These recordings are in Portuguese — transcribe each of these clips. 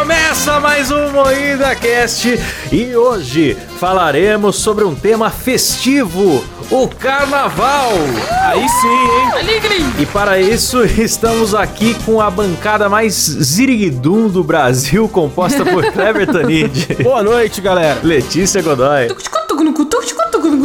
Começa mais um Moída Cast e hoje falaremos sobre um tema festivo, o carnaval. Aí sim, hein? E para isso estamos aqui com a bancada mais ziriguidum do Brasil, composta por Cleber Tanid, Boa noite, galera. Letícia Godoy,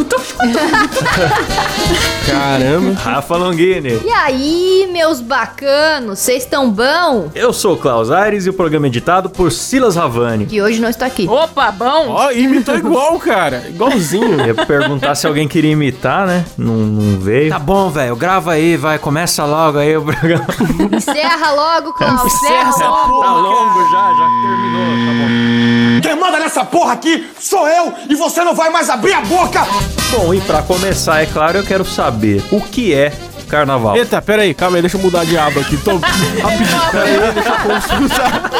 Caramba. Rafa Longini. E aí, meus bacanos, vocês estão bom? Eu sou o Klaus Aires e o programa é editado por Silas Ravani. Que hoje não estou aqui. Opa, bom! Ó, imitou igual, cara. Igualzinho. Eu ia perguntar se alguém queria imitar, né? Não, não veio. Tá bom, velho. Grava aí, vai. Começa logo aí o programa. Encerra logo, Klaus. Encerra essa logo. tá longo já, já terminou. Tá bom. Quem manda nessa porra aqui sou eu e você não vai mais abrir a boca! Bom, e pra começar, é claro, eu quero saber o que é carnaval. Eita, pera aí, calma aí, deixa eu mudar de aba aqui. Tô rapidinho, pera aí, deixa eu consultar.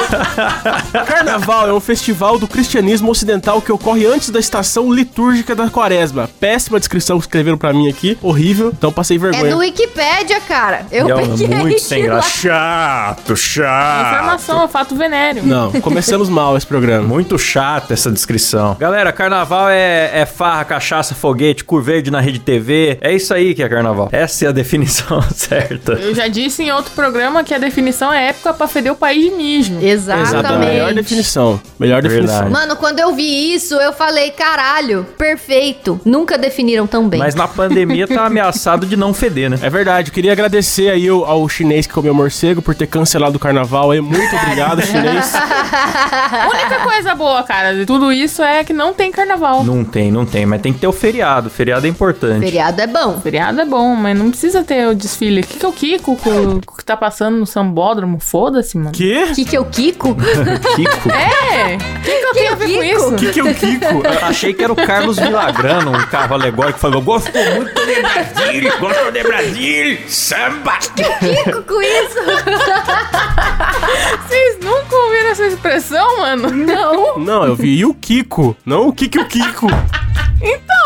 Carnaval é um festival do cristianismo ocidental que ocorre antes da estação litúrgica da quaresma. Péssima descrição que escreveram pra mim aqui, horrível, então passei É vergonha. do Wikipédia, cara. Eu é peguei muito sem graça. Chato, chato. Informação, é fato venéreo. Não, começamos mal esse programa. Muito chato essa descrição. Galera, carnaval é, é farra, cachaça, foguete, cor verde na rede TV. É isso aí que é carnaval. Essa é a definição certa. Eu já disse em outro programa que a definição é época pra feder o país de mijo. Exato, Exatamente. melhor definição. Melhor Verdade. definição. Mano, quando eu vi isso, eu falei, caralho, perfeito. Nunca definiram tão bem. Mas na pandemia tá ameaçado de não feder, né? É verdade, eu queria agradecer aí ao, ao chinês que comeu morcego por ter cancelado o carnaval aí. Muito obrigado, chinês. A única coisa boa, cara, de tudo isso é que não tem carnaval. Não tem, não tem, mas tem que ter o feriado. O feriado é importante. Feriado é bom. Feriado é bom, mas não precisa ter o desfile. O que, que é o Kiko co- que tá passando no sambódromo? Foda-se, mano. Que? Que que é o Kiko? Kiko. É! O que, que eu tenho a ver com isso? Que que é o Kiko? Eu achei que era o Carlos Vilagrano, um carro alegórico, que falou: Gosto muito de Brasil, gosto de Brasil, samba. Kiko com isso? Vocês nunca ouviram essa expressão, mano? Não. Não, eu vi o Kiko, não o Kiki o Kiko.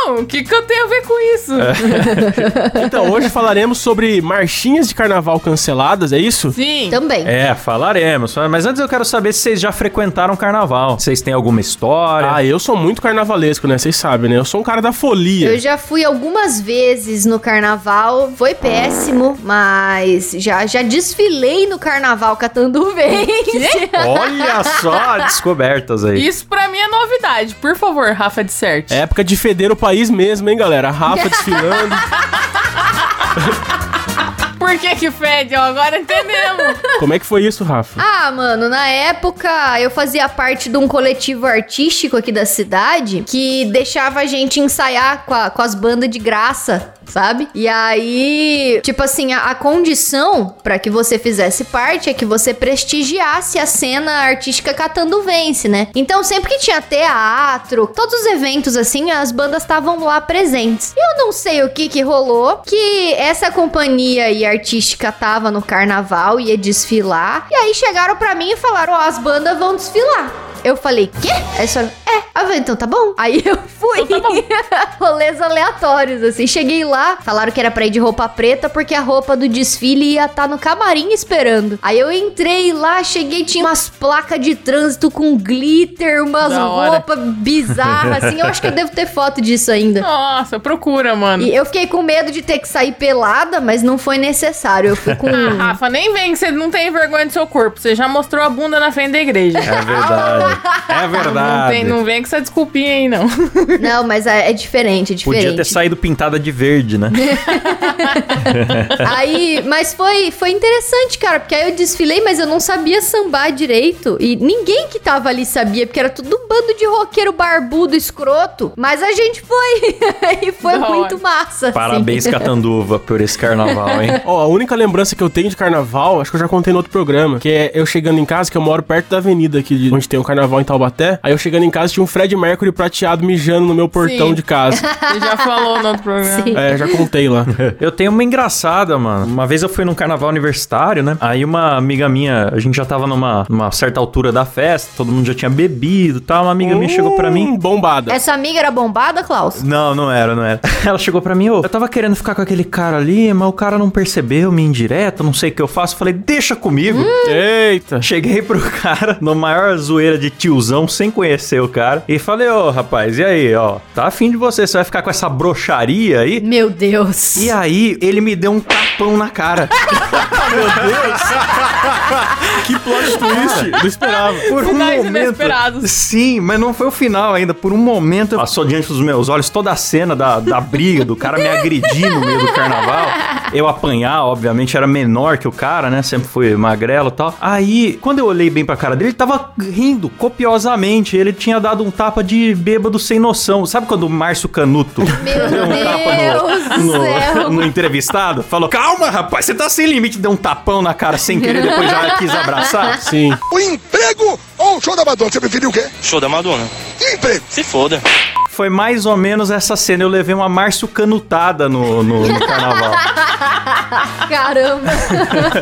Então, o que, que eu tenho a ver com isso? Então, hoje falaremos sobre marchinhas de carnaval canceladas, é isso? Sim. Também. É, falaremos. Mas antes eu quero saber se vocês já frequentaram carnaval. Vocês têm alguma história? Ah, eu sou muito carnavalesco, né? Vocês sabem, né? Eu sou um cara da folia. Eu já fui algumas vezes no carnaval, foi péssimo, mas já, já desfilei no carnaval catando vente. Olha só, descobertas aí. Isso pra mim é novidade. Por favor, Rafa de Cert. É época de feder o país mesmo, hein, galera? A Rafa desfilando. Por que que fede? Ó, Agora entendemos. Como é que foi isso, Rafa? Ah, mano, na época eu fazia parte de um coletivo artístico aqui da cidade que deixava a gente ensaiar com, a- com as bandas de graça, sabe? E aí, tipo assim, a, a condição pra que você fizesse parte é que você prestigiasse a cena artística catando vence, né? Então, sempre que tinha teatro, todos os eventos assim, as bandas estavam lá presentes. Eu não sei o que que rolou, que essa companhia e artística tava no carnaval, ia desfilar, e aí chegaram pra mim e falaram, ó, as bandas vão desfilar. Eu falei, quê? Aí eles falaram, é. Falei, então tá bom. Aí eu fui. Rolês aleatórios, assim. Cheguei lá, falaram que era pra ir de roupa preta, porque a roupa do desfile ia estar no camarim esperando. Aí eu entrei lá, cheguei, tinha umas placas de trânsito com glitter, umas roupas bizarras, assim. Eu acho que eu devo ter foto disso ainda. Nossa, procura, mano. E eu fiquei com medo de ter que sair pelada, mas não foi necessário. Eu fui com. Ah, Rafa, nem vem que você não tem vergonha do seu corpo. Você já mostrou a bunda na frente da igreja. É verdade. É Não, verdade. tem, não vem com essa desculpinha aí, não. Não, mas é, é diferente, é diferente. Podia ter saído pintada de verde, né? Aí, mas foi, foi interessante, cara, porque aí eu desfilei, mas eu não sabia sambar direito. E ninguém que tava ali sabia, porque era tudo um bando de roqueiro barbudo, escroto. Mas a gente foi. e foi Da muito hora. massa. assim. Parabéns, Catanduva, por esse carnaval, hein? Ó, a única lembrança que eu tenho de carnaval, acho que eu já contei no outro programa, que é eu chegando em casa, que eu moro perto da avenida aqui, de onde tem o carnaval em Taubaté. Aí eu chegando em casa, tinha um Fred Mercury prateado mijando no meu portão Sim. de casa. Você já falou no outro programa. Sim. É, já contei lá. Eu tenho uma engraçada, mano. Uma vez eu fui num carnaval universitário, né? Aí uma amiga minha, a gente já tava numa, numa certa altura da festa, todo mundo já tinha bebido e tal. Uma amiga minha chegou pra mim. Hum, Bombada. Essa amiga era bombada, Klaus? Não, não era, não era. Ela chegou pra mim, ô, eu tava querendo ficar com aquele cara ali, mas o cara não percebeu, me indireta, não sei o que eu faço. Falei, deixa comigo. Eita. Cheguei pro cara, no maior zoeira de tiozão, sem conhecer o cara, e falei, ô, rapaz, e aí, ó, tá afim de você, você vai ficar com essa broxaria aí? Meu Deus. E aí, ele me deu um tapão na cara. Que plot twist. Não esperava. Por um Finais momento. inesperados. Sim, mas não foi o final ainda. Por um momento, passou diante dos meus olhos toda a cena da, da briga, do cara me agredir no meio do carnaval. Eu apanhar, obviamente, era menor que o cara, né? Sempre fui magrelo e tal. Aí, quando eu olhei bem pra cara dele, ele tava rindo copiosamente. Ele tinha dado um tapa de bêbado sem noção. Sabe quando o Márcio Canuto Meu deu um Deus tapa do no, céu. no, no entrevistado? Falou: Calma, rapaz, você tá sem limite. Deu um tapão na cara sem querer, depois já quis abraçar. Sim. O emprego ou o show da Madonna? Você preferiu o quê? Show da Madonna. Que emprego? Se foda. Foi mais ou menos essa cena. Eu levei uma Márcio Canutada no, no, no carnaval. Caramba.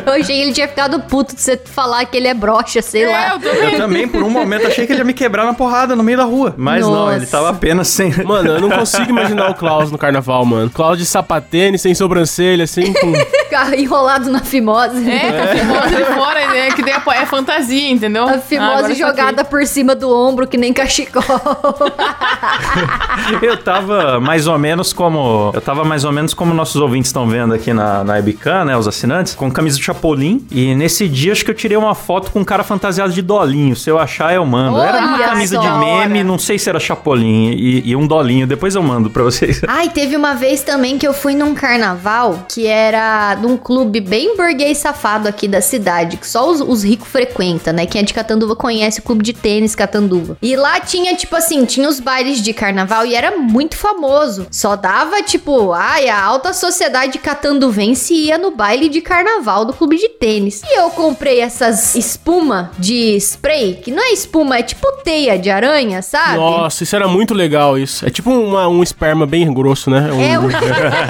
Eu achei que ele tinha ficado puto de você falar que ele é broxa, sei É, lá. eu também. Eu também, por um momento, achei que ele ia me quebrar na porrada no meio da rua. Mas não, Nossa. ele tava apenas sem. Mano, eu não consigo imaginar o Klaus no carnaval, mano. Klaus de sapatênis, sem sobrancelha, assim, com... Ficar enrolado na fimose. É, com a fimose de fora, né? Que daí é fantasia, entendeu? A Ah, fimose eu jogada por cima do ombro, que nem cachecol. Eu tava mais ou menos como. Eu tava mais ou menos como nossos ouvintes estão vendo aqui na, na webcam, né? Os assinantes, com camisa de Chapolin. E nesse dia acho que eu tirei uma foto com um cara fantasiado de dolinho. Se eu achar, eu mando. Era uma camisa de meme, não sei se era Chapolin e, e um dolinho. Depois eu mando pra vocês. Ai, teve uma vez também que eu fui num carnaval que era num clube bem burguês safado aqui da cidade, que só os, os ricos frequentam, né? Quem é de Catanduva conhece o clube de tênis Catanduva. E lá tinha, tipo assim, tinha os bailes de carnaval e era muito famoso. Só dava, tipo, ai, a alta sociedade catanduvense ia no baile de carnaval do clube de tênis. E eu comprei essas espuma de spray, que não é espuma, é tipo teia de aranha, sabe? Nossa, isso era muito legal, isso. É tipo uma- um esperma bem grosso, né? Um- É um...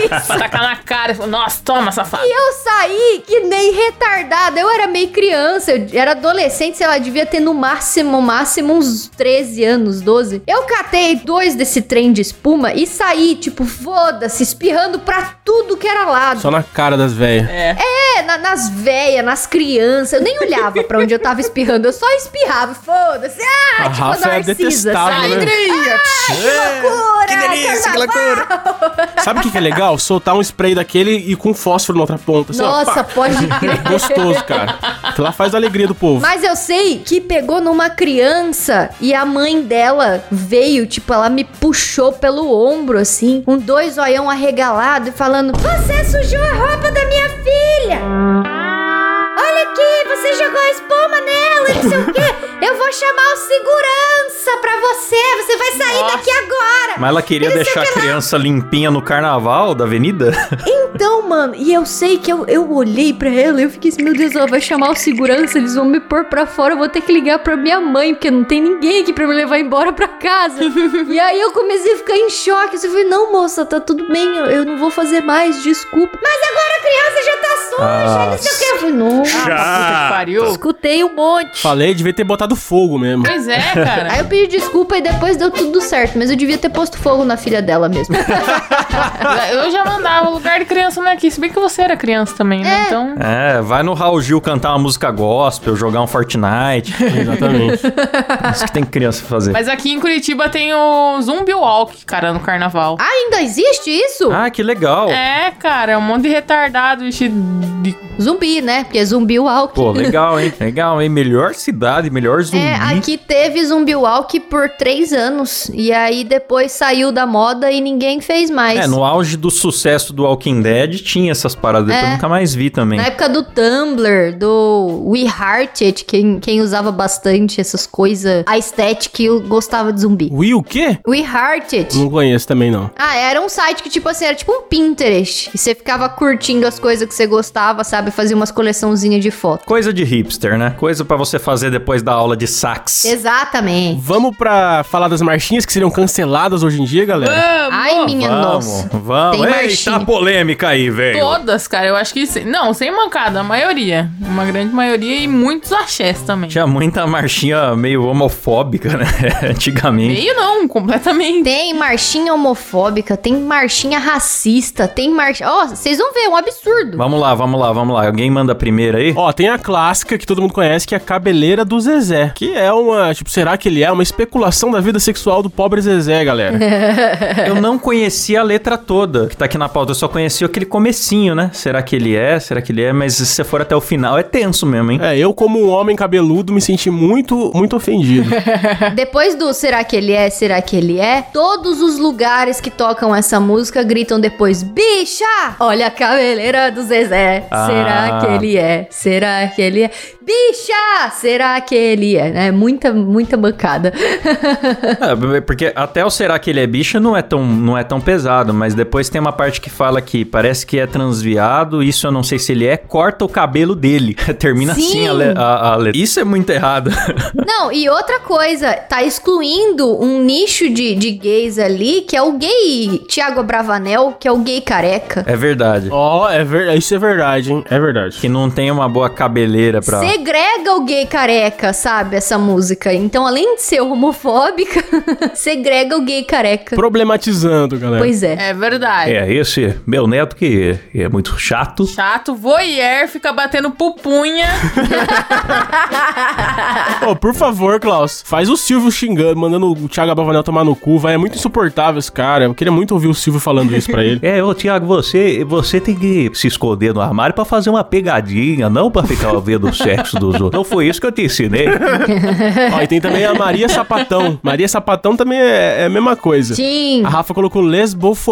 Isso. Tacar na cara e falar, nossa, toma, safado. E eu saí que nem retardada. Eu era meio criança, eu era adolescente, sei lá, devia ter no máximo, máximo uns 13 anos, 12. Eu catei dois desse trem de espuma e saí, tipo, foda-se, espirrando pra tudo que era lado. Só na cara das velhas. É. É, na- nas velhas, nas crianças. Eu nem olhava pra onde eu tava espirrando, eu só espirrava, foda-se. Ah, A tipo Rafa é Narcisa, detestável, sabe? né? Que loucura! Que delícia, que loucura! Sabe o que, que é legal? Soltar um spray daquele e com fósforo na outra ponta. assim, ó, Nossa, pá. pode crer. Gostoso, cara. Lá faz a alegria do povo. Mas eu sei que pegou numa criança e a mãe dela veio, tipo, ela me puxou pelo ombro, assim, com dois olhão arregalado e falando: Você sujou a roupa da minha filha! Olha aqui, você jogou espuma nela e não sei o quê. Eu vou chamar o segurança pra você. Você vai sair Nossa. daqui agora. Mas ela queria deixar a criança limpinha no carnaval da avenida? Então, mano, e eu sei que eu, eu olhei pra ela e eu fiquei assim, meu Deus, ela vai chamar o segurança, eles vão me pôr pra fora, eu vou ter que ligar pra minha mãe, porque não tem ninguém aqui pra me levar embora pra casa. e aí eu comecei a ficar em choque, assim, eu falei, não, moça, tá tudo bem, eu, eu não vou fazer mais, desculpa. Mas agora a criança já tá suja, não sei o que. Eu falei, não, Ah, puta que pariu. escutei um monte. Falei, devia ter botado fogo mesmo. Pois é, cara. Aí eu pedi desculpa e depois deu tudo certo, mas eu devia ter posto fogo na filha dela mesmo. Eu já mandava, o lugar de criança não é aqui. Se bem que você era criança também, né? É. Então. É, vai no Raul Gil cantar uma música gospel, jogar um Fortnite. Exatamente. Isso que tem criança fazer. Mas aqui em Curitiba tem o Zumbi Walk, cara, no carnaval. Ah, ainda existe isso? Ah, que legal. É, cara, um monte de retardado vestido de. Zumbi, né? Porque é zumbi walk. Pô, legal, hein? Legal, hein? Melhor cidade, melhor zumbi. É, aqui teve Zumbi Walk por três anos. E aí depois saiu da moda e ninguém fez mais. É, no auge do sucesso do Walking Dead tinha essas paradas, É. eu nunca mais vi também. Na época do Tumblr, do We Hearted, quem, quem usava bastante essas coisas, a estética, eu gostava de zumbi. Will o quê? We Hearted. Não conheço também, não. Ah, era um site que, tipo assim, era tipo um Pinterest. E você ficava curtindo as coisas que você gostava sabe? Fazia umas coleçãozinhas de foto. Coisa de hipster, né? Coisa pra você fazer depois da aula de sax. Exatamente. Vamos pra falar das marchinhas que seriam canceladas hoje em dia, galera? Vamos! Ai, minha Vamos, nossa. Vamos. Tem Eita, marchinha. polêmica aí, velho. Todas, cara, eu acho que sim. Não, sem mancada, a maioria. Uma grande maioria e muitos axés também. Tinha muita marchinha meio homofóbica, né? Antigamente. Meio não, completamente. Tem marchinha homofóbica, tem marchinha racista, tem marchinha. Ó, vocês vão ver, é um absurdo. Vamos lá, vamos lá, vamos lá. Alguém manda a primeira aí? Ó, tem a clássica que todo mundo conhece, que é a cabeleira do Zezé. Que é uma, tipo, será que ele é uma especulação da vida sexual do pobre Zezé, galera? Eu não conhecia a letra toda que tá aqui na pauta. Eu só conhecia aquele comecinho, né? Será que ele é? Será que ele é? Mas se você for até o final, é tenso mesmo, hein? é, eu como um homem cabeludo me senti muito, muito ofendido. Depois do Será que ele é? Será que ele é? Todos os lugares que tocam essa música gritam depois: Bicha! Olha a cabeleira do Zezé. Ah. Será que ele é? Será que ele é? Bicha! Será que ele é? É muita, muita bancada. É, porque até o será que ele é bicha não é tão, não é tão pesado, mas depois tem uma parte que fala que parece que é transviado, isso eu não sei se ele é, corta o cabelo dele. Termina Sim. assim a, le- a- a letra. Isso é muito errado. Não, e outra coisa, tá excluindo um nicho de, de gays ali, que é o gay Tiago Bravanel, que é o gay careca. é verdade. Ó, é ver... isso é verdade, hein? É verdade. Que não tem uma boa cabeleira pra. Segrega o gay careca, sabe? Essa música. Então, além de ser homofóbica, segrega o gay careca. Problematizando, galera. Pois é. É verdade. É, esse meu neto que é muito chato. Chato, voyeur, fica batendo pupunha. Ô, por favor, Klaus, faz o Silvio xingando, mandando o Thiago Abravanel tomar no cu, vai. É muito insuportável esse cara. Eu queria muito ouvir o Silvio falando isso pra ele. É, ô Tiago, você, você tem que se esconder no armário pra fazer uma pegadinha, não pra ficar vendo o sexo dos outros. Não foi isso que eu te ensinei. Ó, e tem também a Maria Sapatão. Maria Sapatão também é, é a mesma coisa. Sim. A Rafa colocou lesbofobia.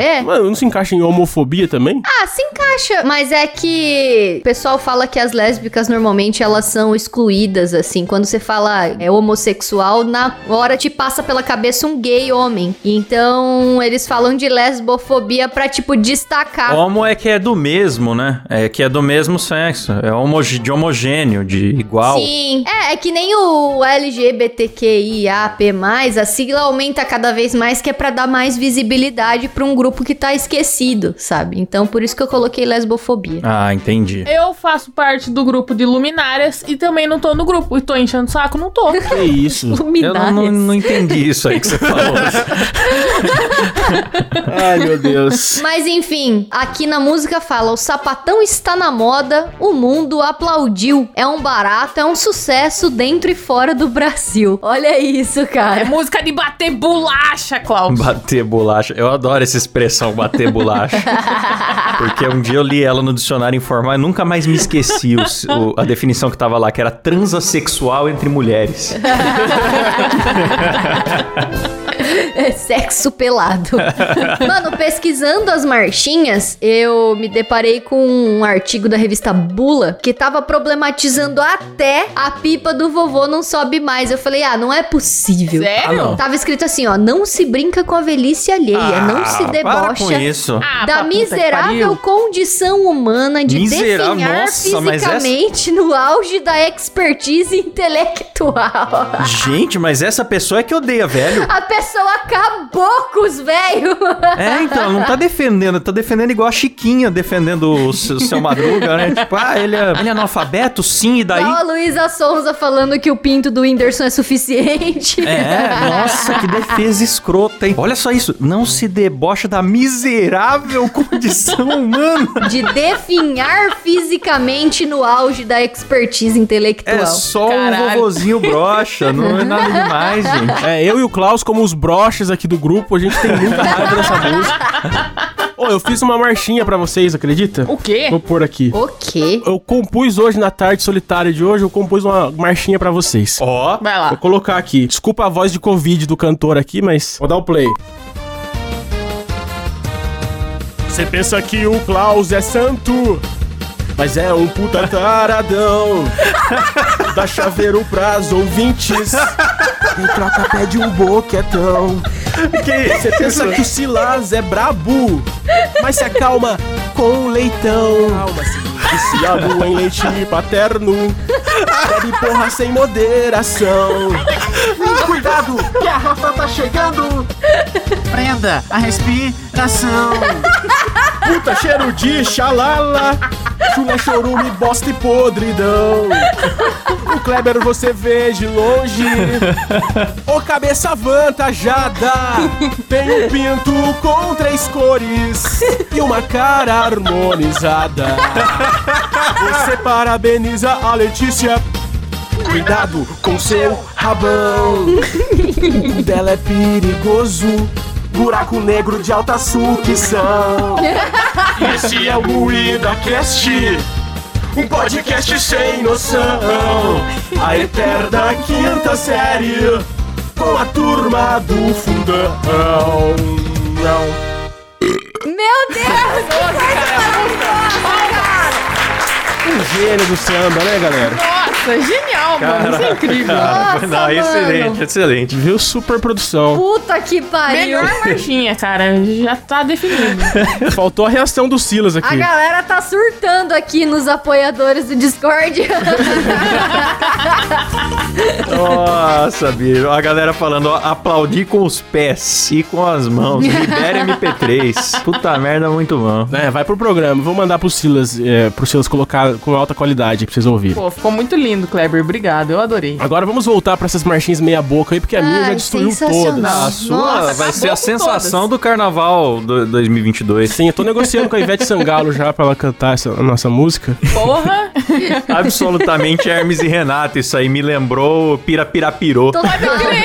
É. Mano, não se encaixa em homofobia também? Ah, se encaixa. Mas é que o pessoal fala que as lésbicas normalmente elas são excluídas, assim. Quando você fala é homossexual, na hora te passa pela cabeça um gay homem. Então eles falam de lesbofobia pra, tipo, destacar. Homo é que é do mesmo, né? É que é do mesmo sexo. É homo, de homogêneo, de igual. Sim. É, é que nem o LGBTQIAP+, a sigla aumenta cada vez mais, que é pra dar mais visibilidade pra um grupo que tá esquecido, sabe? Então, por isso que eu coloquei lesbofobia. Ah, entendi. Eu faço parte do grupo de luminárias e também não tô no grupo. E tô enchendo o saco? Não tô. Que isso? Eu não, Luminárias. não, não entendi isso aí que você falou. Ai, meu Deus. Mas enfim, aqui na música fala: o sapatão está na moda, o mundo aplaudiu. É um barato, é um sucesso dentro e fora do Brasil. Olha isso, É cara. música de bater bolacha, Klaus. bater bolacha. Eu adoro essa expressão, bater bolacha. Porque um dia eu li ela no dicionário informal e nunca mais me esqueci o- o- a definição que tava lá, que era transexual entre mulheres. É sexo pelado. Mano, pesquisando as marchinhas, eu me deparei com um artigo da revista Bula que tava problematizando até a pipa do vovô não sobe mais. Eu falei, ah, não é possível. Sério? Ah, não. Tava escrito assim, ó, não se brinca com a velhice alheia, não se Ah, Para com debocha isso. Ah, da miserável condição humana de Miserável? definhar Nossa, mas essa- fisicamente no auge da expertise intelectual. Gente, mas essa pessoa é que odeia, velho. A pessoa acabou com os velhos. É, então, não tá defendendo, tá defendendo igual a Chiquinha defendendo o seu, seu Madruga, né? Tipo, ah, ele é, ele é analfabeto? Sim, e daí? A Luísa Sonza falando que o pinto do Whindersson é suficiente. É, nossa, que defesa escrota, hein? Olha só isso, não se debocha da miserável condição humana. De definhar fisicamente no auge da expertise intelectual. É só Caralho. um vovozinho brocha, não é nada demais, gente. É, eu e o Klaus, como os broches aqui do grupo, a gente tem muita raiva dessa música. Ô, eu fiz uma marchinha pra vocês, acredita? O quê? Vou pôr aqui. O quê? Eu compus hoje, na tarde solitária de hoje, eu compus uma marchinha pra vocês. Ó, Vai Vou lá. colocar aqui. Desculpa a voz de Covid do cantor aqui, mas vou dar o play. Você pensa que o Klaus é santo, mas é um puta taradão. Dá chaveiro pras ouvintes. Quem troca pede um boquetão. Você pensa que o Silas é brabo, mas se acalma com leitão. Calma, Silas. Viciado em leite paterno. Bebe porra sem moderação. Cuidado, que a Rafa tá chegando. Prenda a respiração. Puta cheiro de xalala. Chulé, chorume, bosta e podridão. O Kleber você vê de longe. Ô cabeça avantajada. Tem um pinto com três cores e uma cara harmonizada. Você parabeniza a Letícia. Cuidado com seu rabão. O dela é perigoso. Buraco negro de alta sucção. Esse é o Moída Cast, um podcast sem noção. A eterna quinta série, com a turma do fundão. Meu Deus! que coisa maravilhosa, cara! Um gênio do samba, né, galera? Nossa, genial, mano. Isso é incrível. Nossa, Não, mano. excelente, excelente. Viu? Super produção. Puta que pariu! Melhor marchinha, cara. Já tá definido. Faltou a reação do Silas A aqui. galera tá surtando aqui nos apoiadores do Discord. Nossa, bicho. A galera falando, ó, aplaudir com os pés e com as mãos. Libere MP3. Puta merda, muito bom. É, vai pro programa. Vou mandar pro Silas, é, pro Silas colocar com alta qualidade pra vocês ouvirem. Pô, ficou muito lindo, Kleber. Obrigado, eu adorei. Agora vamos voltar pra essas marchinhas meia boca aí, porque a minha já destruiu todas. A sua Nossa, vai ser a sensação todas. do carnaval do 2022. Sim, eu tô negociando com a Ivete Sangalo já pra ela cantar essa a nossa música. Porra! Absolutamente Hermes e Renato. Isso aí me lembrou Pirapirapirô. Total,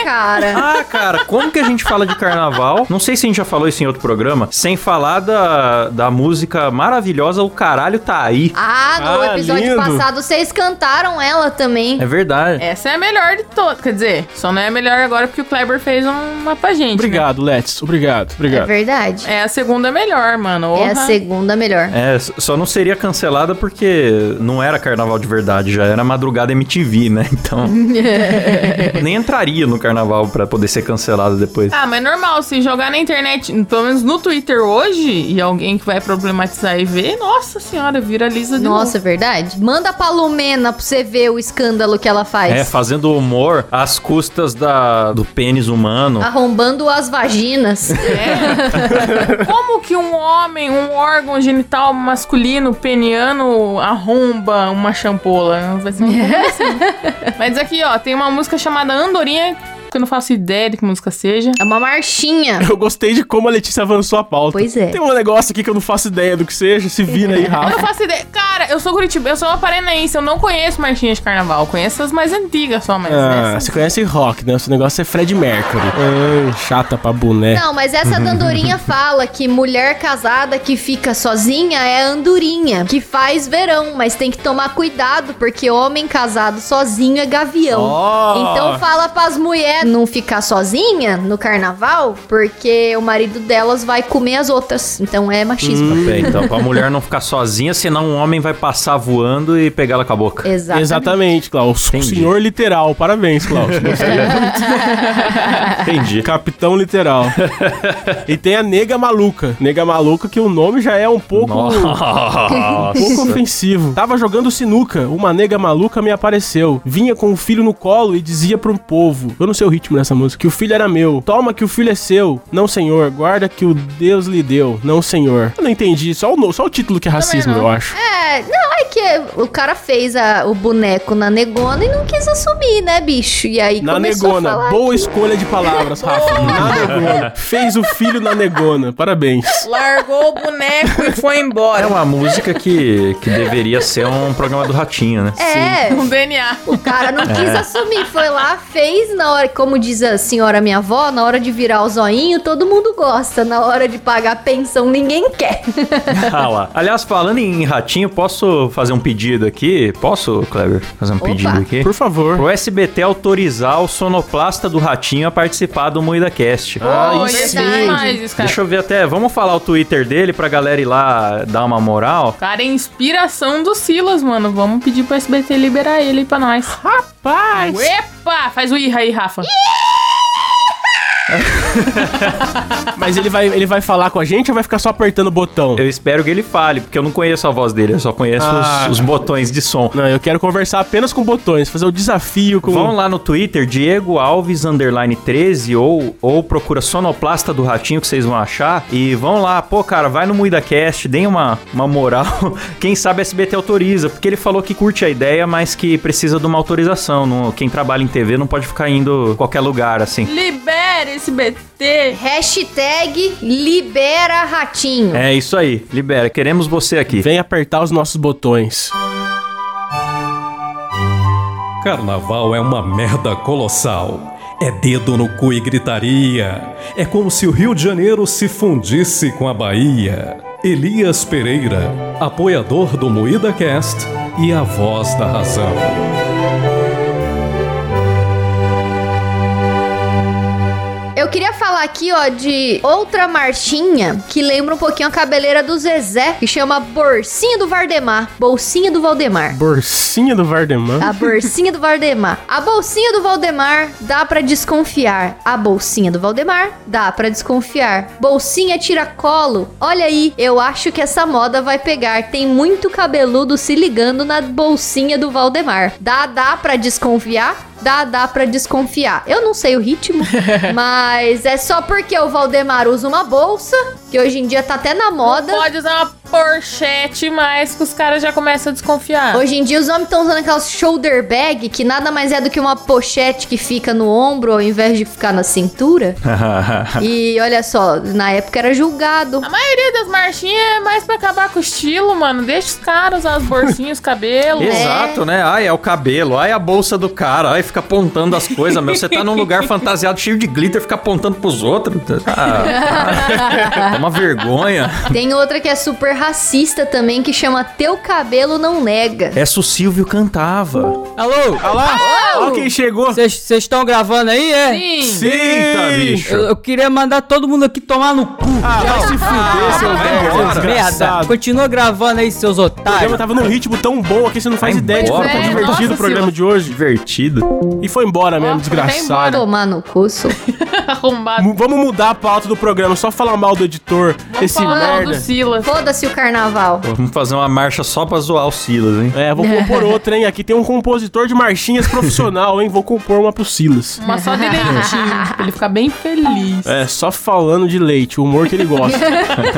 cara. Ah, cara, como que a gente fala de carnaval? Não sei se a gente já falou isso em outro programa, sem falar da, da música maravilhosa O Caralho Tá Aí. Ah, no Ah, episódio lindo. passado vocês cantaram ela também. É verdade. Essa é a melhor de todas. Quer dizer, só não é a melhor agora porque o Kleber fez uma pra gente. né? Obrigado, Let's. Obrigado, É obrigado. verdade. É a segunda melhor, mano. É a segunda melhor. É, só não seria cancelada porque não era carnaval de verdade, já era madrugada MTV, né? Então. nem entraria no carnaval pra poder ser cancelada depois. Ah, mas normal, se jogar na internet, pelo menos no Twitter hoje, e alguém que vai problematizar e ver, nossa senhora, viraliza de Nossa, é novo. verdade? Manda pra Lumena pra você ver o escândalo que ela faz. É, fazendo humor às custas da, do pênis humano. Arrombando as vaginas. É. Como que um homem, um órgão genital masculino peniano arromba uma champola? Assim. Mas aqui, ó, tem uma música chamada Andorinha, que eu não faço ideia de que música seja. É uma marchinha. Eu gostei de como a Letícia avançou a pauta. Pois é. Tem um negócio aqui que eu não faço ideia do que seja. Se vira aí, Eu não Rafa. faço ideia. Cara, eu sou Curitiba, eu sou uma paranaense, eu não conheço marchinhas de carnaval. Eu conheço as mais antigas só, mas Ah, essas- você conhece rock, né? O seu negócio é Fred Mercury. Ah, chata pra boné. Não, mas essa dandorinha fala que mulher casada que fica sozinha é andorinha, que faz verão, mas tem que tomar cuidado, porque homem casado sozinho é gavião. Ó. Então fala pras mulheres não ficar sozinha no carnaval, porque o marido delas vai comer as outras. Então é machismo. É, então, pra mulher não ficar sozinha, senão um homem vai passar voando e pegar ela com a boca. Exatamente. Exatamente, Klaus. Entendi. senhor literal. Parabéns, Klaus. Você é Entendi. Capitão literal. e tem a nega maluca. Nega maluca, que o nome já é um pouco. Um pouco ofensivo. Tava jogando sinuca, uma nega maluca me apareceu. Vinha com o filho no colo e dizia pro povo, eu não sei o ritmo dessa música, que o filho era meu. Toma que o filho é seu. Não, senhor. Guarda que o Deus lhe deu. Não, senhor. Eu não entendi. Só o, só o título que é racismo, eu acho. É, não, é que o cara fez a- o boneco na negona e não quis assumir, né, bicho? E aí Na começou a negona. Boa escolha de palavras, Rafa. Na negona. Fez o filho na negona. Parabéns. Largou o boneco e foi É embora. uma música que, que deveria ser um programa do Ratinho, né? É, Um DNA. o cara não quis É. assumir, foi lá, fez na hora, como diz a senhora minha avó, na hora de virar o zoinho, todo mundo gosta, na hora de pagar a pensão, ninguém quer. Ah lá. Aliás, falando em Ratinho, posso fazer um pedido aqui? Posso, Kleber? Fazer um Opa. pedido aqui? Por favor. Pro SBT autorizar o sonoplasta do Ratinho a participar do Moída Cast. Ah, Pô, isso sim. cara. Deixa eu ver até, vamos falar o Twitter dele pra galera ir lá dar uma moral. Cara, é inspiração do Silas, mano. Vamos pedir pro SBT liberar ele aí pra nós. Rapaz. Epa! Faz o irra aí, Rafa. Mas ele vai, ele vai falar com a gente ou vai ficar só apertando o botão? Eu espero que ele fale, porque eu não conheço a voz dele, eu só conheço Ah. os, os botões de som. Não, eu quero conversar apenas com botões, fazer o desafio com... Vão lá no Twitter, Diego Alves underline 13 ou, ou procura Sonoplasta do Ratinho que vocês vão achar e vão lá, pô, cara, vai no MuidaCast, deem uma, uma moral. Quem sabe a SBT autoriza, porque ele falou que curte a ideia, mas que precisa de uma autorização. Não- quem trabalha em TV não pode ficar indo em qualquer lugar assim. Libere esse BT. Hashtag libera ratinho. É isso aí, libera, queremos você aqui. Vem apertar os nossos botões. Carnaval é uma merda colossal. É dedo no cu e gritaria. É como se o Rio de Janeiro se fundisse com a Bahia. Elias Pereira, apoiador do Moída Cast e a voz da razão. Falar aqui, ó, de outra marchinha que lembra um pouquinho a cabeleira do Zezé, que chama Borsinha do Vardemar. Bolsinha do Valdemar. Bolsinha do Vardemar. A bolsinha do Valdemar. A bolsinha do Valdemar dá pra desconfiar. A bolsinha do Valdemar dá pra desconfiar. Bolsinha tiracolo. Olha aí, eu acho que essa moda vai pegar. Tem muito cabeludo se ligando na bolsinha do Valdemar. Dá, dá pra desconfiar? Dá, dá pra desconfiar. Eu não sei o ritmo, mas é só porque o Valdemar usa uma bolsa, que hoje em dia tá até na moda. Pode usar uma porchete, mas que os caras já começam a desconfiar. Hoje em dia os homens estão usando aquelas shoulder bag, que nada mais é do que uma pochete que fica no ombro ao invés de ficar na cintura. e olha só, na época era julgado. A maioria das marchinhas é mais pra acabar com o estilo, mano. Deixa os caras usar as bolsinhas, os cabelos. Exato, né? Ai, é o cabelo, ai, a bolsa do cara, ai, fica apontando as coisas, meu. Você tá num lugar fantasiado cheio de glitter, fica apontando pros outros. Ah, é uma vergonha. Tem outra que é super racista também, que chama Teu Cabelo Não Nega. Essa o Silvio cantava. Alô? Lá, olha quem chegou. Vocês estão gravando aí, é? Sim. Eita, bicho. Eu, eu queria mandar todo mundo aqui tomar no cu. Ah, vai se fuder, seu vai merda, embora. Continua gravando aí, seus O programa otários. tava num ritmo tão bom aqui, você não faz Vai ideia de como embora, tá velho. divertido Nossa, o programa de hoje. Divertido. E foi embora mesmo, até desgraçado. Tomar no cu. Arrombado. Mu- Vamos mudar a pauta do programa, só falar mal do editor, Vamos esse falar merda. do Silas. Foda-se o carnaval. Vamos fazer uma marcha só pra zoar o Silas, hein? É, vou compor outra, hein? Aqui tem um compositor de marchinhas profissional, hein? Vou compor uma pro Silas. Uma só de leitinho, pra ele ficar bem feliz. É, só falando de leite, o humor que ele gosta.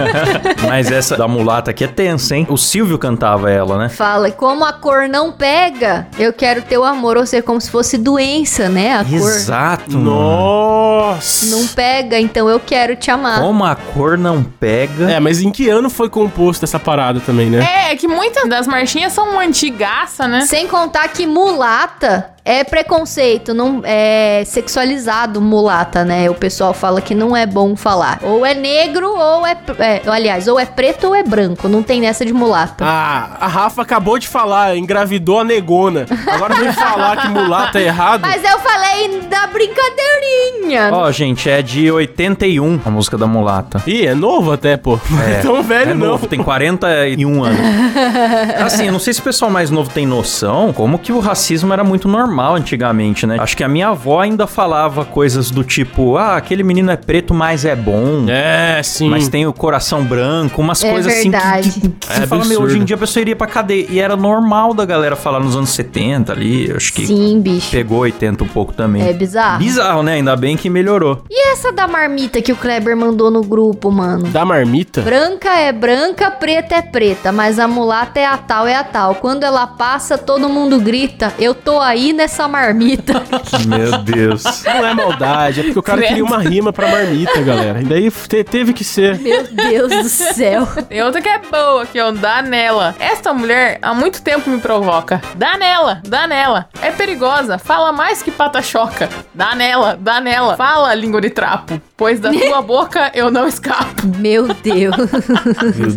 Mas essa da mulata aqui é tensa, hein? O Silvio cantava ela, né? Fala, como a cor não pega, eu quero teu amor, ou seja, como se fosse doença, né? A cor Exato, mano. Nossa! não pega, então eu quero te amar. Como a cor não pega. É, mas em que ano foi composto essa parada também, né? É, que muitas das marchinhas são antigaça, né? Sem contar que mulata é preconceito, não é sexualizado mulata, né? O pessoal fala que não é bom falar. Ou é negro ou é, é aliás, ou é preto ou é branco, não tem nessa de mulata. Ah, a Rafa acabou de falar, engravidou a negona. Agora vem falar que mulata é errado. Mas eu falei da brincadeirinha. Ó, gente, é de 81 a música da mulata. Ih, é novo até, pô. Não é tão velho, é não. novo, tem 41 anos. assim, eu não sei se o pessoal mais novo tem noção como que o racismo era muito normal antigamente, né? Acho que a minha avó ainda falava coisas do tipo, ah, aquele menino é preto, mas é bom. É, sim. Mas tem o coração branco, umas É coisas verdade. assim que, que, que É você fala, meu, absurdo. hoje em dia a pessoa iria pra cadeia. E era normal da galera falar nos anos 70 ali, acho que Sim, bicho. pegou 80 um pouco também. É bizarro. Bizarro, né? Ainda bem que melhorou. E essa da marmita que o Kleber mandou no grupo, mano? Da marmita? Branca é branca, preta é preta, mas a mulata é a tal, é a tal. Quando ela passa, todo mundo grita: Eu tô aí nessa marmita. Meu Deus. Não é maldade, é porque o cara Credo. queria uma rima pra marmita, galera. E daí te- teve que ser. Meu Deus do céu. Tem outra que é boa aqui, ó. Dá nela. Esta mulher há muito tempo me provoca. Dá nela, dá nela. É perigosa, fala mais que pata-choca. Dá nela, dá nela. Fala, língua de trapo. Pois da tua boca eu não escapo. Meu Deus. Meu Deus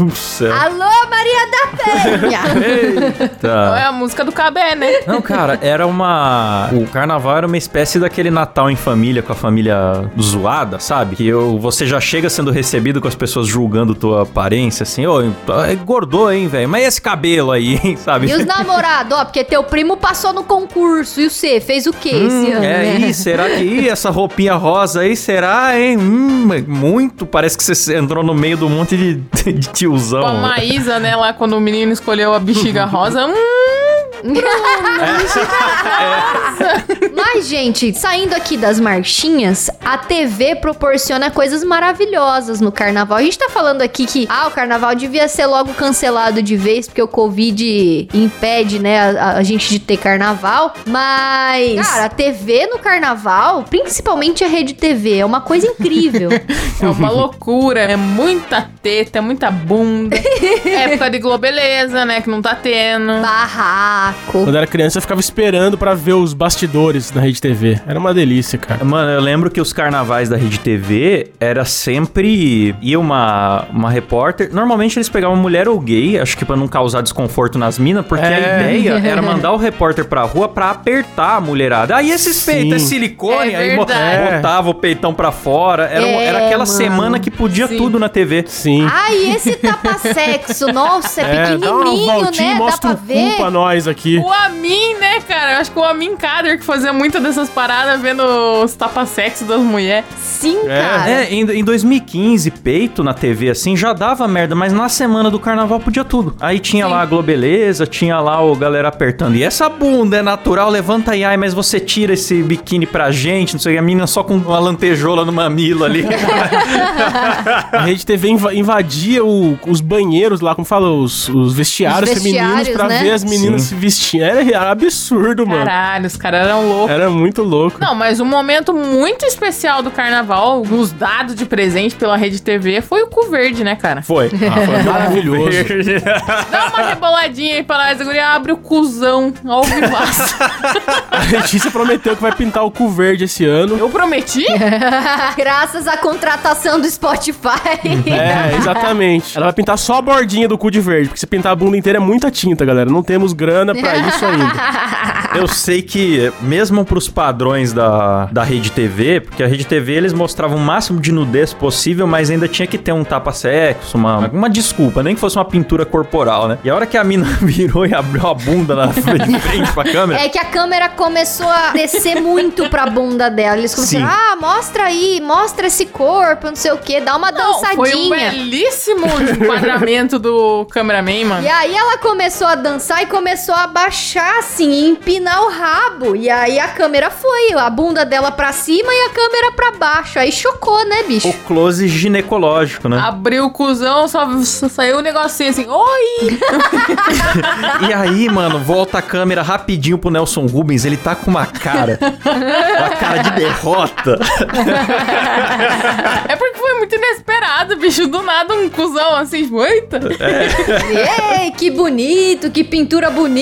do céu. Alô, Maria da Penha. Não é Eita. a música do Cabé, né? Não, cara, era uma. O carnaval era uma espécie daquele Natal em família, com a família zoada, sabe? Que eu, você já chega sendo recebido com as pessoas julgando tua aparência, assim, ô, engordou, hein, velho? Mas e esse cabelo aí, hein, sabe? E os namorados, ó, porque teu primo passou no concurso. E você, fez o quê esse ano? É, né? ih, será que ih, essa roupinha rosa aí, será, hein? Hum, muito, parece que você entrou no meio do monte de, de tiozão. Com a Maísa, né, lá quando o menino escolheu a bexiga rosa. Hum, Mas, gente, saindo aqui das marchinhas, a TV proporciona coisas maravilhosas no carnaval. A gente tá falando aqui que, ah, o carnaval devia ser logo cancelado de vez, porque o Covid impede, né, a, a gente de ter carnaval. Mas, cara, a TV no carnaval, principalmente a Rede TV, é uma coisa incrível. é uma loucura. É muita teta, é muita bunda. Época de Globeleza, né, que não tá tendo. Barraco. Quando era criança, eu ficava esperando pra ver os bastidores na Rede TV. Era uma delícia, cara. Mano, eu lembro que os carnavais da Rede TV era sempre. ia uma, uma repórter. Normalmente eles pegavam mulher ou gay, acho que pra não causar desconforto nas minas, porque a É. ideia era mandar o repórter pra rua pra apertar a mulherada. Aí esses Sim. peitos é silicone, É aí botava o peitão pra fora. Era, um- É, era aquela mano. semana que podia Sim. tudo na TV. Sim. Ai, esse tapa-sexo, nossa, é, dá uma pequenininho, voltinha né? e Dá mostra pra o cu ver. pra nós aqui. O Amin, né, cara? Eu acho que o Amin Kader que fazia muita dessas paradas vendo os tapa-sexo das mulheres. Sim, É. cara. É, em, em 2015, peito na TV assim já dava merda, mas na semana do carnaval podia tudo. Aí tinha Sim. lá a Globeleza, tinha lá o galera apertando. E essa bunda é natural, levanta aí, ai, mas você tira esse biquíni pra gente, não sei o que, a menina só com uma lantejola no mamilo ali. A Rede TV inva- invadia o- os banheiros lá, como fala, os, os vestiários, Os vestiários, femininos pra né? ver as meninas Sim. se vestindo. Era absurdo, mano. Caralho, os caras eram loucos. Era muito louco. Não, mas um momento muito especial do carnaval, nos dados de presente pela Rede TV, foi o cu verde, né, cara? Foi. Ah, foi maravilhoso. Dá uma reboladinha aí pra nós, a guria abre o cuzão ao vivaço. A Letícia prometeu que vai pintar o cu verde esse ano. Eu prometi? Graças à contratação do Spotify. É, exatamente. Ela vai pintar só a bordinha do cu de verde, porque se pintar a bunda inteira é muita tinta, galera. Não temos grana pra isso ainda. Eu sei que, mesmo pros padrões da, da Rede TV, porque a Rede TV eles mostravam o máximo de nudez possível, mas ainda tinha que ter um tapa-sexo, uma, uma desculpa, nem que fosse uma pintura corporal, né? E a hora que a mina virou e abriu a bunda na de frente pra câmera. É que a câmera começou a descer muito pra bunda dela. Eles começaram, Sim. ah, mostra aí, mostra esse corpo, não sei o que, dá uma Não, foi um dançadinha. belíssimo enquadramento do cameraman, mano. E aí ela começou a dançar e começou a baixar assim, e empinar o rabo. E aí a câmera foi, a bunda dela pra cima e a câmera pra baixo. Aí chocou, né, bicho? O close ginecológico, né? Abriu o cuzão, só, só saiu um negocinho assim, oi! E aí, mano, volta a câmera rapidinho pro Nelson Rubens. Ele tá com uma cara. uma cara de derrota. É porque foi muito inesperado, bicho, do nada um cuzão assim, eita! Ei, que bonito, que pintura bonita,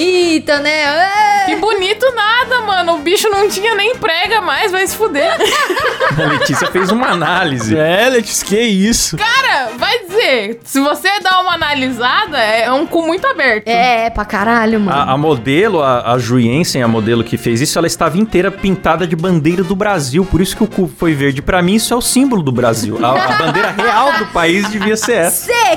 né? Ei. Que bonito nada, mano, o bicho não tinha nem prega mais, vai se fuder. A Letícia fez uma análise. É, Letícia, que isso? Cara, vai dizer, se você dá uma analisada, é um cu muito aberto. É, pra caralho, mano. A, a modelo, a, a Juiensen, a modelo que fez isso, ela estava inteira pintada de bandeira do Brasil. Por isso que o cu foi verde. Pra mim, isso é o símbolo do Brasil. A, a bandeira real do país devia ser essa. Cê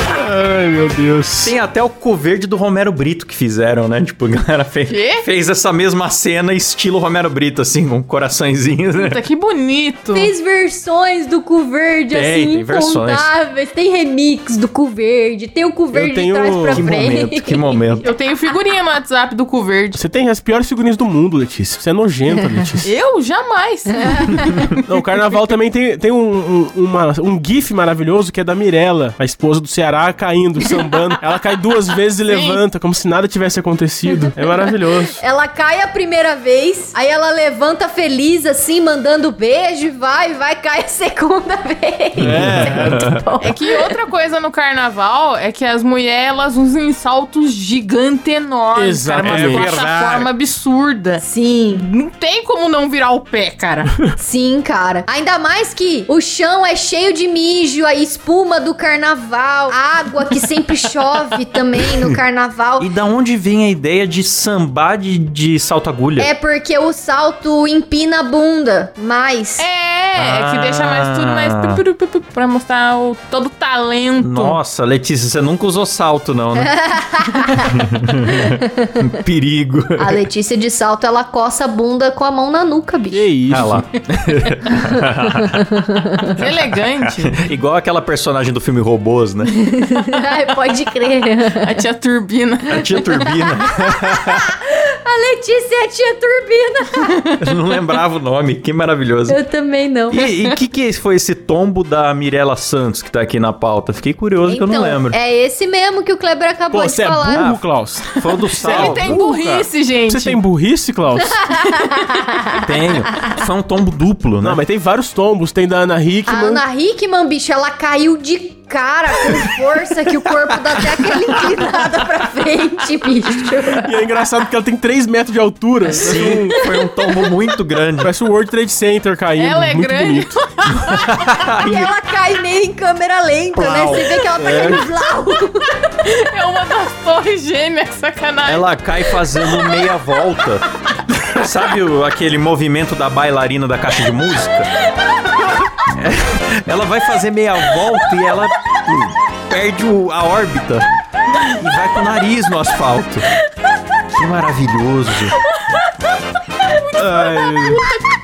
Ai, meu Deus. Tem até o cu verde do Romero Brito que fizeram, né? Tipo, a galera fez, Quê? fez essa mesma cena estilo Romero Brito, assim, com coraçõezinhos, né? Puta, que bonito. Fez versões do cu verde, Tem, assim, tem versões. incontáveis. Tem remix do cu verde, tem o cu verde tenho- de trás pra Que frente. momento, que momento. Eu tenho figurinha no WhatsApp do cu verde. Você tem as piores figurinhas do mundo, Letícia. Você é nojenta, Letícia. Eu jamais. Não, o carnaval também tem, tem um, um, uma- um gif maravilhoso que é da Mirella, a esposa do Ceará, caindo, sambando. Ela cai duas vezes e levanta, como se nada tivesse acontecido. É maravilhoso. Ela cai a primeira vez, aí ela levanta feliz, assim, mandando beijo, e vai, vai, cai a segunda vez. É. muito bom. É que outra coisa no carnaval é que as mulheres elas usam saltos gigantes enormes. Exatamente. Cara, uma É plataforma absurda. Sim, Não tem como não virar o pé, cara. sim, cara. Ainda mais que o chão é cheio de mijo, a espuma do carnaval, água água que sempre chove também no carnaval. E da onde vem a ideia de sambar de, de salto agulha? É porque o salto empina a bunda mais. É, é que deixa mais tudo mais Ah. pu- pu- pu- pu- pra mostrar o, todo o talento. Nossa, Letícia, você nunca usou salto, não, né? Perigo. A Letícia de salto, ela coça a bunda com a mão na nuca, Que bicho. isso? Ah lá. Que elegante. Igual aquela personagem do filme Robôs, né? Ai, pode crer. A tia Turbina. A tia Turbina. A Letícia é a tia Turbina. Eu não lembrava o nome. Que maravilhoso. Eu também não. E o que, que foi esse tombo da Mirella Santos que tá aqui na pauta? Fiquei curioso que eu não lembro. é esse mesmo que o Kleber acabou Pô, de você é falar. burro, Klaus? Foi o do Ele sal. tem burro, burrice, gente. Você tem burrice, Klaus? Tenho. Foi um tombo duplo, né? Não, mas tem vários tombos. Tem da Ana A Hickman. Ana Hickman, bicho, ela caiu de cara com força que o corpo dá até aquela inclinada pra frente, bicho. E é engraçado porque ela tem 3 metros de altura. Sim, foi um tombo muito grande. Parece o World Trade Center caindo. Ela é Muito grande. bonito. E ela cai meio em câmera lenta, né? Você vê que ela tá caindo blau. É uma das torres gêmeas, sacanagem. Ela cai fazendo meia volta. Sabe o- aquele movimento da bailarina da caixa de música? Ela vai fazer meia volta e ela perde a órbita e vai com o nariz no asfalto. Que maravilhoso. Ai,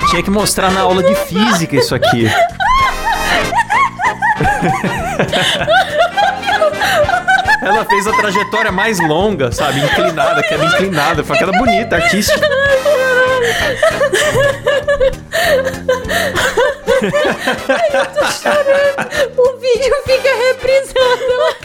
tinha que mostrar na aula de física isso aqui. Ela fez a trajetória mais longa, sabe? Inclinada, queda inclinada. Foi uma queda bonita, artística. O vídeo fica reprisando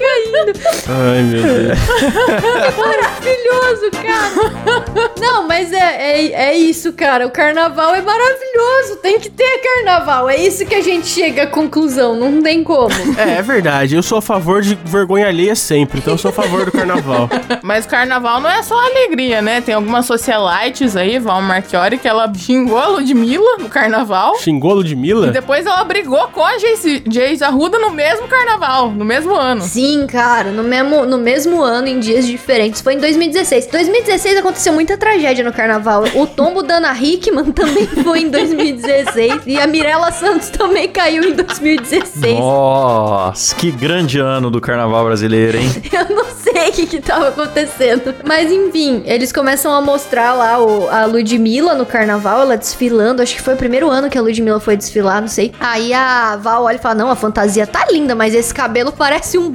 Ai, meu Deus. Maravilhoso, cara. Não, mas é, é, é isso, cara. O carnaval é maravilhoso. Tem que ter carnaval. É isso que a gente chega à conclusão. Não tem como. É, é verdade. Eu sou a favor de vergonha alheia sempre. Então eu sou a favor do carnaval. Mas carnaval não é só alegria, né? Tem algumas socialites aí, Val Marchiori, que ela xingou a Ludmilla no carnaval. Xingou E Ludmilla? depois ela brigou com a Jace Jace Arruda no mesmo carnaval, no mesmo ano. Sim, cara, no mesmo, no mesmo ano, em dias diferentes. Foi em 2016. 2016 aconteceu muita tragédia no carnaval. O tombo da Ana Hickman também foi em 2016. E a Mirella Santos também caiu em 2016. Nossa, que grande ano do carnaval brasileiro, hein? Eu não sei o que que tava acontecendo. Mas enfim, eles começam a mostrar lá o, a Ludmilla no carnaval, ela desfilando. Acho que foi o primeiro ano que a Ludmilla foi desfilar, não sei. Aí a Val olha e fala: Não, a fantasia tá linda, mas esse cabelo parece um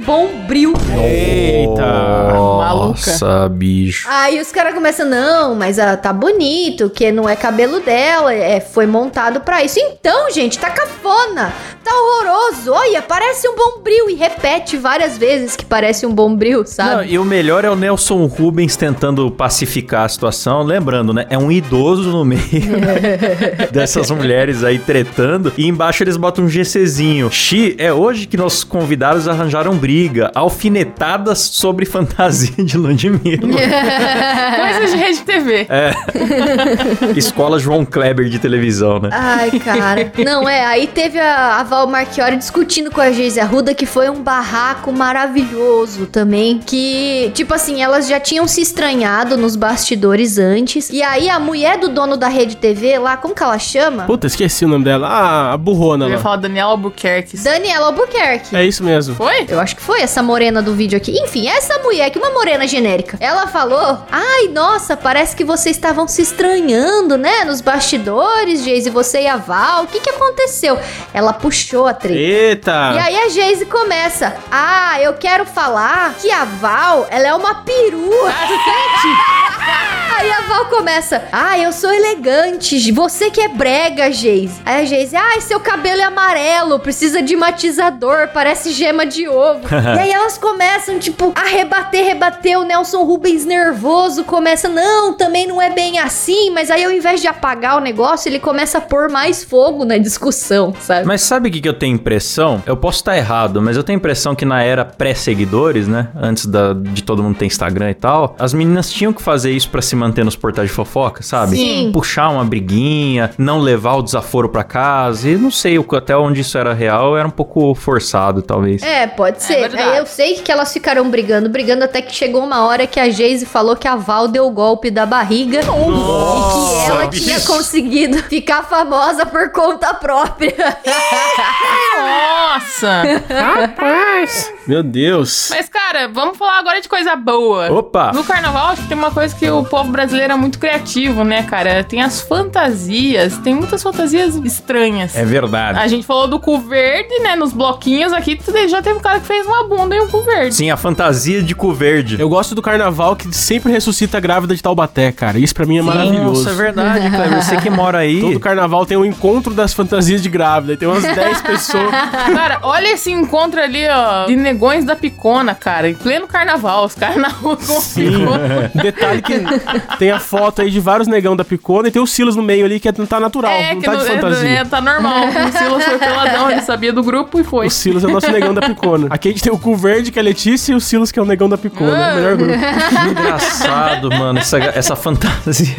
bombril. Eita. Nossa, bicho. Aí os caras começam, não, mas ah, tá bonito, que não é cabelo dela, é, foi montado pra isso. Então, gente, tá cafona, tá horroroso. Olha, parece um bombril. E repete várias vezes que parece um bombril, Não, sabe? e o melhor é o Nelson Rubens tentando pacificar a situação. Lembrando, né? É um idoso no meio dessas mulheres aí tretando. E embaixo eles botam um GCzinho. Xi, é hoje que nossos convidados arranjaram briga. Alfinetadas sobre fantasia de Ludmilla. Coisas de rede TV. É. Escola João Kleber de televisão, né? Ai, cara. Não, é, aí teve a, a Val Marchiori discutindo com a Geise Arruda, que foi um barraco maravilhoso também. Que, tipo assim, elas já tinham se estranhado nos bastidores antes. E aí a mulher do dono da rede TV lá, como que ela chama? Puta, esqueci o nome dela. Ah, a burrona Eu ia lá. falar Daniela Albuquerque. Daniela Albuquerque. É isso mesmo. Foi? Eu acho que foi essa morena do vídeo aqui. Enfim, essa mulher, que uma morena genérica. Ela falou: Ai, nossa, parece que vocês estavam se estranhando, né? Nos bastidores, Geise, você e a Val. O que que aconteceu? Ela puxou a treta. Eita. E aí a Geise começa: Ah, eu quero falar que a Val, ela é uma perua. Aí a Val começa: Ah, eu sou elegante. Você que é brega, Geise. Aí a Geise: Ai, seu cabelo é amarelo. Precisa de matizador. Parece gema de ovo. e aí elas começam, tipo, a rebater, rebater. O Nelson Rubens nervoso começa: Não, também não é bem assim. Mas aí ao invés de apagar o negócio, ele começa a pôr mais fogo na discussão, sabe? Mas sabe o que, que eu tenho impressão? Eu posso estar errado, mas eu tenho impressão que na era pré-seguidores, né? Antes da- de todo mundo ter Instagram e tal, as meninas tinham que fazer isso pra se manter nos portais de fofoca, sabe? Sim. Puxar uma briguinha, não levar o desaforo pra casa. E não sei o que- até onde isso era real, era um pouco forçado, talvez. É, pode ser. verdade. Aí eu sei que elas ficaram brigando, brigando até que chegou uma hora que a Geise falou que a Val deu o golpe da barriga e que ela bicho. tinha conseguido ficar famosa por conta própria. Nossa! Meu Deus. Mas, cara, vamos falar agora de coisa boa. Opa! No carnaval, acho que tem uma coisa que o povo brasileiro é muito criativo, né, cara? Tem as fantasias, tem muitas fantasias estranhas. É verdade. A gente falou do cu verde, né? Nos bloquinhos aqui, já teve um cara que fez uma bunda e um cu verde. Sim, a fantasia de cu verde. Eu gosto do carnaval que sempre ressuscita a grávida de Taubaté, cara. Isso pra mim é maravilhoso. Nossa, é verdade, Cleber. Você que mora aí. Todo carnaval tem um encontro das fantasias de grávida. e Tem umas 10 pessoas. Cara, olha esse encontro ali, ó, de negões da picona, cara. Em pleno carnaval, os caras na rua com picona. Detalhe que tem a foto aí de vários negão da picona e tem o Silas no meio ali que é- não tá natural, É, não que tá não, de é, fantasia. é, tá normal. O Silas foi peladão, ele sabia do grupo e foi. O Silas é o nosso negão da picona. Aqui a gente tem o cu verde, que é a Letícia, e o Silas, que é o negão da picona. É o melhor grupo. Que engraçado, mano, essa, essa fantasia.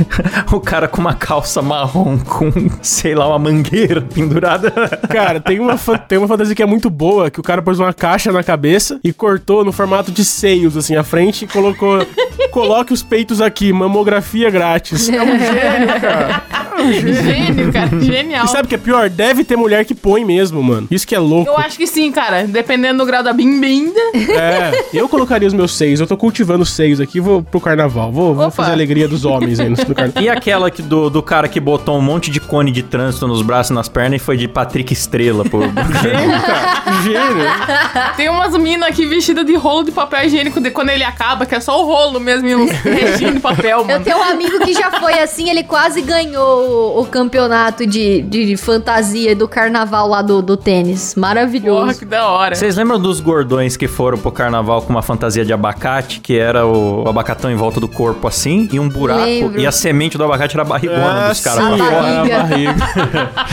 O cara com uma calça marrom com, sei lá, uma mangueira pendurada. Cara, tem uma, tem uma fantasia que é muito boa, que o cara pôs uma caixa na cabeça e cortou no formato de seios, assim, à frente e colocou... Coloque os peitos aqui, mamografia grátis. É um gênio, cara. Gênio, cara, genial. E sabe o que é pior? Deve ter mulher que põe mesmo, mano. Isso que é louco. Eu acho que sim, cara. Dependendo do grau da bimbinda. É, eu colocaria os meus seios. Eu tô cultivando os seios aqui, vou pro carnaval. Vou, vou fazer a alegria dos homens aí no, carnaval. E aquela que do, do cara que botou um monte de cone de trânsito nos braços e nas pernas e foi de Patrick Estrela, pô. Gênio, cara. Gênio. Tem umas minas aqui vestidas de rolo de papel higiênico de quando ele acaba, que é só o rolo mesmo e um restinho de papel, Eu mano. tenho um amigo que já foi assim, ele quase ganhou o, o campeonato de, de fantasia do carnaval lá do, do tênis. Porra, Maravilhoso. que da hora. Vocês lembram dos gordões que foram pro carnaval com uma fantasia de abacate, que era o abacatão em volta do corpo assim, e um buraco, Lembro. e a semente do abacate era a barrigona dos caras sim. pra fora. é a barriga.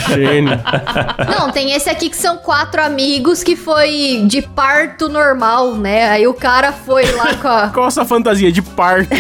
Gênio. Não, tem esse aqui que são quatro amigos que foi de parto normal, né? Aí o cara foi lá com a... Qual a sua fantasia de parto?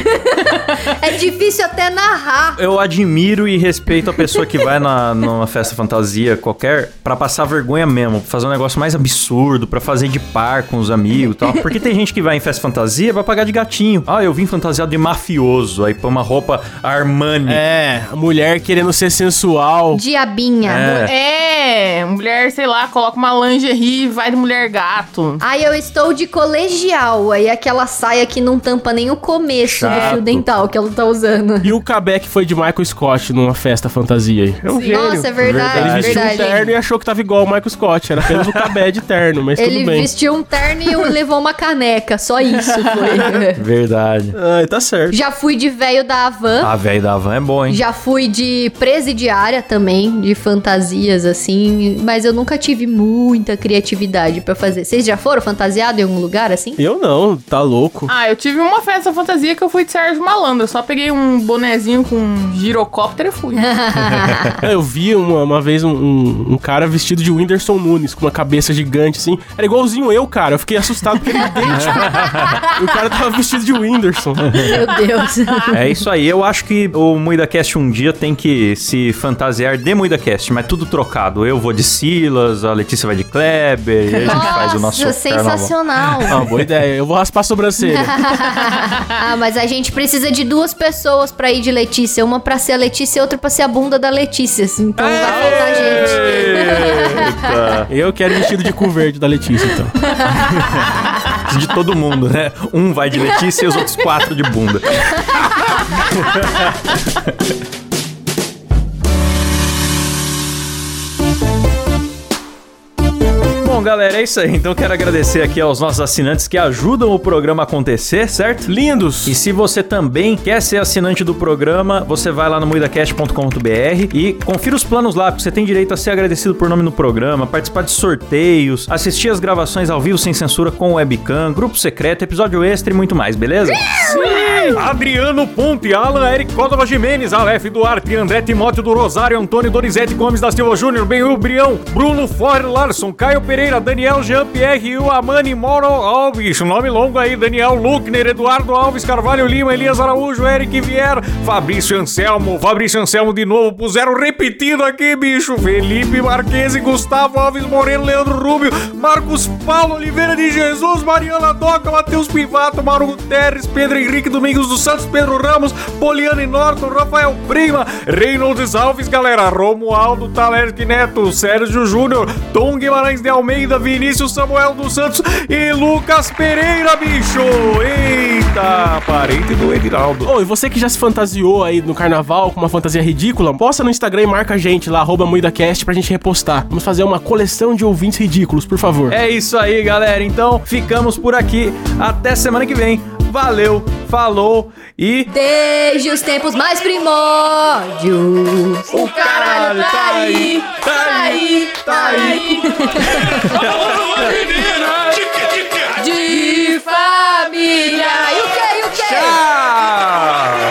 É difícil até narrar. Eu admiro e respeito a pessoa que vai na, numa festa fantasia qualquer pra passar vergonha mesmo, pra fazer um negócio mais absurdo, pra fazer de par com os amigos e tal. Porque tem gente que vai em festa fantasia vai pagar de gatinho. Ah, eu vim fantasiado de mafioso, aí põe uma roupa Armani. É, a mulher querendo ser sensual. Diabinha. É. É, mulher, sei lá, coloca uma lingerie e vai de mulher gato. Aí eu estou de colegial. Aí aquela saia que não tampa nem o começo do Chato. fio dental que ela tá usando. E o Kabeck foi de Michael Scott numa festa fantasia aí. É um Sim. gênio. Nossa, é verdade, Ele Verdade. vestiu um verdade. terno e achou que tava igual o Michael Scott. Era apenas o Cabé de terno, mas Ele tudo bem. vestiu um terno e levou uma caneca. Só isso foi. Verdade. Ai, tá certo. Já fui de velho da Havan. A velha da van é bom, hein? Já fui de presidiária também, de fantasias assim, mas eu nunca tive muita criatividade pra fazer. Vocês já foram fantasiados em algum lugar assim? Eu não, tá louco. Ah, eu tive uma festa fantasia que eu fui de Sérgio Malandro. Eu só peguei um bonezinho com um girocóptero e fui. Eu vi uma, uma vez um, um- um cara vestido de Whindersson Nunes, com uma cabeça gigante assim. Era igualzinho eu, cara. Eu fiquei assustado porque ele é idêntico. e o cara tava vestido de Whindersson. Meu Deus. É isso aí. Eu acho que o MuidaCast um dia tem que se fantasiar de MuidaCast, mas tudo trocado. Eu vou de Silas, a Letícia vai de Kleber, e aí a gente faz o nosso carnaval. sensacional. Ah, boa ideia. Eu vou raspar a sobrancelha. ah, mas a gente precisa de duas pessoas pra ir de Letícia. Uma pra ser a Letícia e outra pra ser a bunda da Letícia. Então vai faltar gente. Eita. Eu quero vestido de cu verde da Letícia, então. De todo mundo, né? Um vai de Letícia e os outros quatro de bunda. Bom, galera, é isso aí. Então quero agradecer aqui aos nossos assinantes que ajudam o programa a acontecer, certo? Lindos! E se você também quer ser assinante do programa, você vai lá no moidacast.com.br e confira os planos lá, porque você tem direito a ser agradecido por nome no programa, participar de sorteios, assistir as gravações ao vivo sem censura com webcam, grupo secreto, episódio extra e muito mais, beleza? Sim! Adriano Ponte, Alan Eric Córdova Jimenez, Aleph Duarte, André Timóteo do Rosário, Antônio Donizete Gomes da Silva Júnior, Benhur Brião, Bruno For Larson, Caio Pereira, Daniel Jean-Pierre, Amani Moro Alves, nome longo aí, Daniel Luckner, Eduardo Alves, Carvalho Lima, Elias Araújo, Eric Vier, Fabrício Anselmo, Fabrício Anselmo de novo, puseram repetido aqui, bicho, Felipe Marquese, Gustavo Alves Moreno, Leandro Rubio, Marcos Paulo Oliveira de Jesus, Mariana Doca, Matheus Pivato, Mauro Guterres, Pedro Henrique Domingos dos Santos, Pedro Ramos, Poliane Norton, Rafael Prima, Reynolds Alves, galera, Romualdo Talerski Neto, Sérgio Júnior, Tom Guimarães de Almeida, Vinícius Samuel dos Santos e Lucas Pereira, bicho! Eita, parente do Edinaldo. Ô, e você que já se fantasiou aí no carnaval com uma fantasia ridícula, posta no Instagram e marca a gente lá, arroba MuidaCast, pra gente repostar. Vamos fazer uma coleção de ouvintes ridículos, por favor. É isso aí, galera. Então, ficamos por aqui. Até semana que vem valeu, falou e. Desde os tempos mais primórdios. O caralho, tá, tá, tá aí, tá, tá aí, tá aí. De família. E o que, e o que? Tchau!